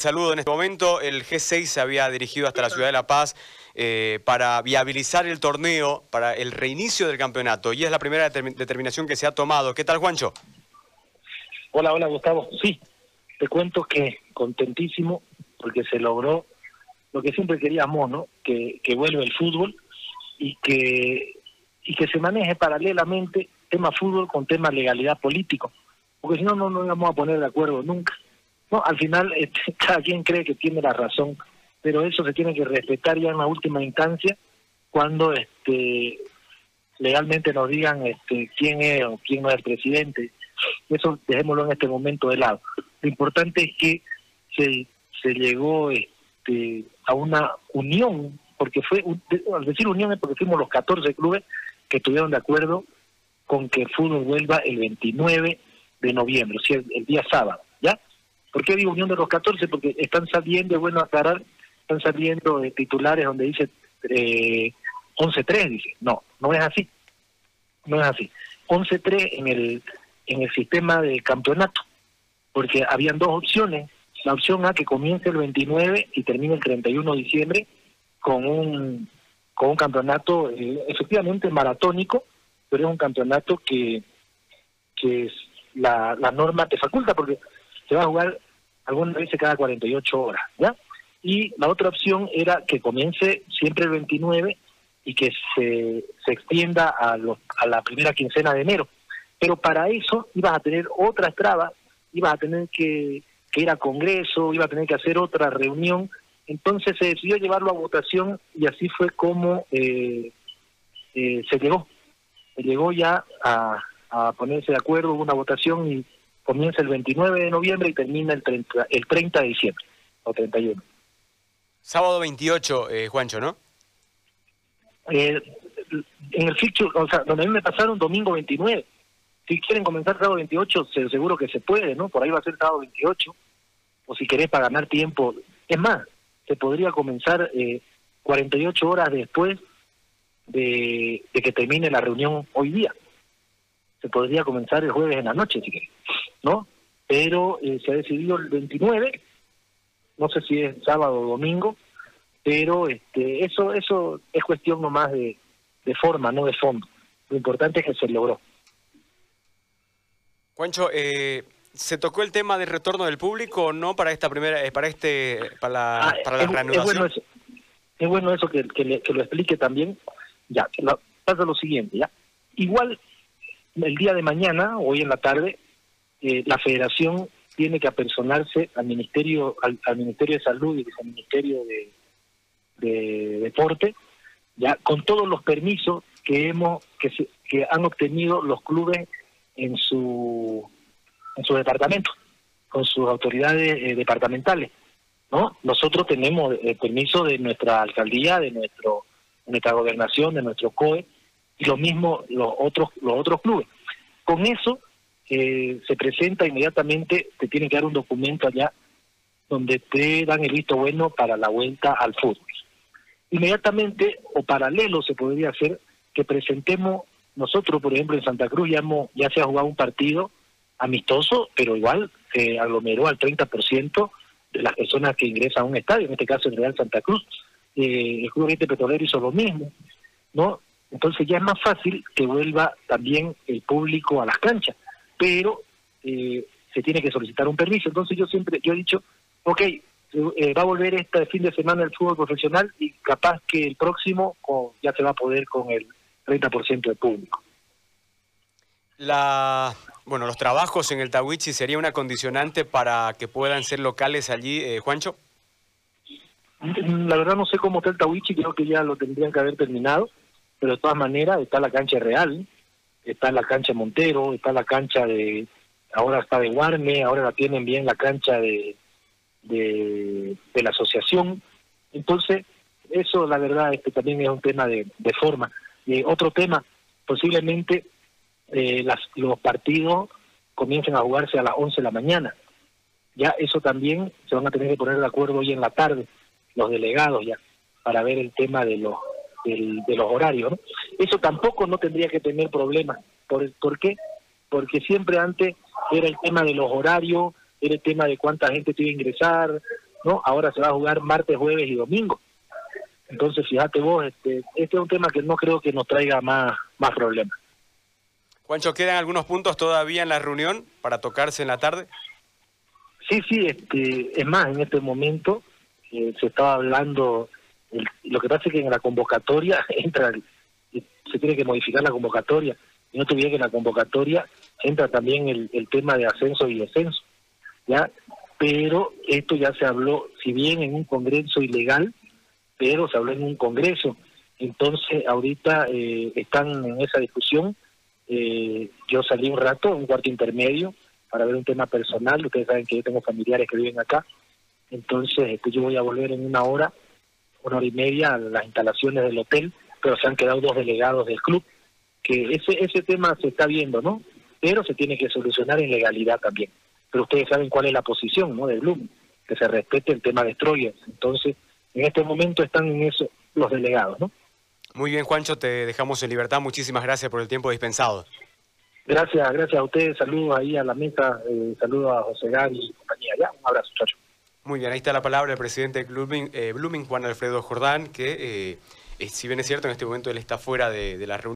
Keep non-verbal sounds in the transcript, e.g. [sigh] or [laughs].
Saludo en este momento. El G6 se había dirigido hasta la ciudad de La Paz eh, para viabilizar el torneo, para el reinicio del campeonato. Y es la primera determinación que se ha tomado. ¿Qué tal, Juancho? Hola, hola, Gustavo. Sí, te cuento que contentísimo porque se logró lo que siempre queríamos, ¿no? Que, que vuelva el fútbol y que, y que se maneje paralelamente tema fútbol con tema legalidad político. Porque si no, no nos vamos a poner de acuerdo nunca. No, al final [laughs] este, cada quien cree que tiene la razón, pero eso se tiene que respetar ya en la última instancia cuando este legalmente nos digan este quién es o quién no es el presidente. Eso dejémoslo en este momento de lado. Lo importante es que se, llegó este, a una unión, porque fue, al decir unión es porque fuimos los 14 clubes que estuvieron de acuerdo con que el fútbol vuelva el 29 de noviembre, el día sábado. ¿Por qué digo unión de los 14? Porque están saliendo, es bueno aclarar, están saliendo de titulares donde dice eh, 11-3, dice. No, no es así. No es así. 11-3 en el, en el sistema de campeonato, porque habían dos opciones. La opción A que comience el 29 y termine el 31 de diciembre con un, con un campeonato eh, efectivamente maratónico, pero es un campeonato que, que es la, la norma te faculta, porque se va a jugar algunas veces cada 48 horas, ¿ya? Y la otra opción era que comience siempre el 29 y que se, se extienda a, los, a la primera quincena de enero. Pero para eso ibas a tener otras trabas, ibas a tener que, ir a Congreso, ibas a tener que hacer otra reunión. Entonces se decidió llevarlo a votación y así fue como eh, eh, se llegó. Se llegó ya a, a ponerse de acuerdo, hubo una votación y comienza el 29 de noviembre y termina el 30, el 30 de diciembre, o 31. Sábado 28, eh, Juancho, ¿no? Eh, en el fixture, o sea, donde a mí me pasaron domingo 29. Si quieren comenzar sábado 28, seguro que se puede, ¿no? Por ahí va a ser sábado 28. O si querés para ganar tiempo. Es más, se podría comenzar eh, 48 horas después de, de que termine la reunión hoy día. Se podría comenzar el jueves en la noche, si querés. ¿No? Pero eh, se ha decidido el 29, no sé si es sábado o domingo, pero este, eso eso es cuestión nomás de, de forma, no de fondo. Lo importante es que se logró. Juancho, eh, ¿se tocó el tema del retorno del público o no para esta primera, eh, para este, para la, ah, para la es, reanudación? Es bueno eso, es bueno eso que, que, que, lo explique también. Ya, lo, pasa lo siguiente, ya. Igual el día de mañana, hoy en la tarde, eh, la federación tiene que apersonarse al Ministerio, al, al Ministerio de Salud y al Ministerio de, de, Deporte, ya con todos los permisos que hemos, que, se, que han obtenido los clubes en su en su departamento, con sus autoridades eh, departamentales, ¿no? Nosotros tenemos el permiso de nuestra alcaldía, de nuestro nuestra gobernación, de nuestro COE y lo mismo los otros los otros clubes. Con eso eh, se presenta inmediatamente, te tienen que dar un documento allá donde te dan el visto bueno para la vuelta al fútbol. Inmediatamente o paralelo se podría hacer que presentemos nosotros, por ejemplo, en Santa Cruz ya, hemos, ya se ha jugado un partido amistoso, pero igual se aglomeró al 30% de las personas que ingresan a un estadio, en este caso el Real Santa Cruz. Eh, el Club Oriente Petrolero hizo lo mismo, ¿no? Entonces ya es más fácil que vuelva también el público a las canchas pero eh, se tiene que solicitar un permiso. Entonces yo siempre, yo he dicho, ok, eh, va a volver este fin de semana el fútbol profesional y capaz que el próximo ya se va a poder con el 30% del público. La, bueno, los trabajos en el Tawichi sería una condicionante para que puedan ser locales allí, eh, Juancho. La verdad no sé cómo está el Tawichi, creo que ya lo tendrían que haber terminado, pero de todas maneras está la cancha real, está la cancha Montero, está la cancha de, ahora está de Guarne, ahora la tienen bien la cancha de, de, la asociación. Entonces, eso la verdad este también es un tema de, de forma. Y otro tema, posiblemente eh, las, los partidos comiencen a jugarse a las 11 de la mañana. Ya eso también se van a tener que poner de acuerdo hoy en la tarde, los delegados ya, para ver el tema de los del, de los horarios. ¿no? Eso tampoco no tendría que tener problemas. ¿Por, ¿Por qué? Porque siempre antes era el tema de los horarios, era el tema de cuánta gente te iba a ingresar, ¿no? Ahora se va a jugar martes, jueves y domingo. Entonces, fíjate vos, este, este es un tema que no creo que nos traiga más, más problemas. Juancho, ¿quedan algunos puntos todavía en la reunión para tocarse en la tarde? Sí, sí, este, es más, en este momento eh, se estaba hablando, lo que pasa es que en la convocatoria [laughs] entra, se tiene que modificar la convocatoria, y no te que en la convocatoria entra también el, el tema de ascenso y descenso, ¿ya? Pero esto ya se habló, si bien en un congreso ilegal, pero se habló en un congreso, entonces ahorita eh, están en esa discusión, eh, yo salí un rato, un cuarto intermedio, para ver un tema personal. Ustedes saben que yo tengo familiares que viven acá. Entonces, este, yo voy a volver en una hora, una hora y media a las instalaciones del hotel, pero se han quedado dos delegados del club, que ese, ese tema se está viendo, ¿no? Pero se tiene que solucionar en legalidad también. Pero ustedes saben cuál es la posición, ¿no? Del Bloom, que se respete el tema de Stroyers. Entonces, en este momento están en eso los delegados, ¿no? Muy bien, Juancho, te dejamos en libertad. Muchísimas gracias por el tiempo dispensado. Gracias, gracias a ustedes. Saludos ahí a la mesa. Eh, saludos a José Gary y compañía. Ya, un abrazo, chacho. Muy bien, ahí está la palabra del presidente Blooming, eh, Blooming Juan Alfredo Jordán, que eh, si bien es cierto, en este momento él está fuera de la reunión.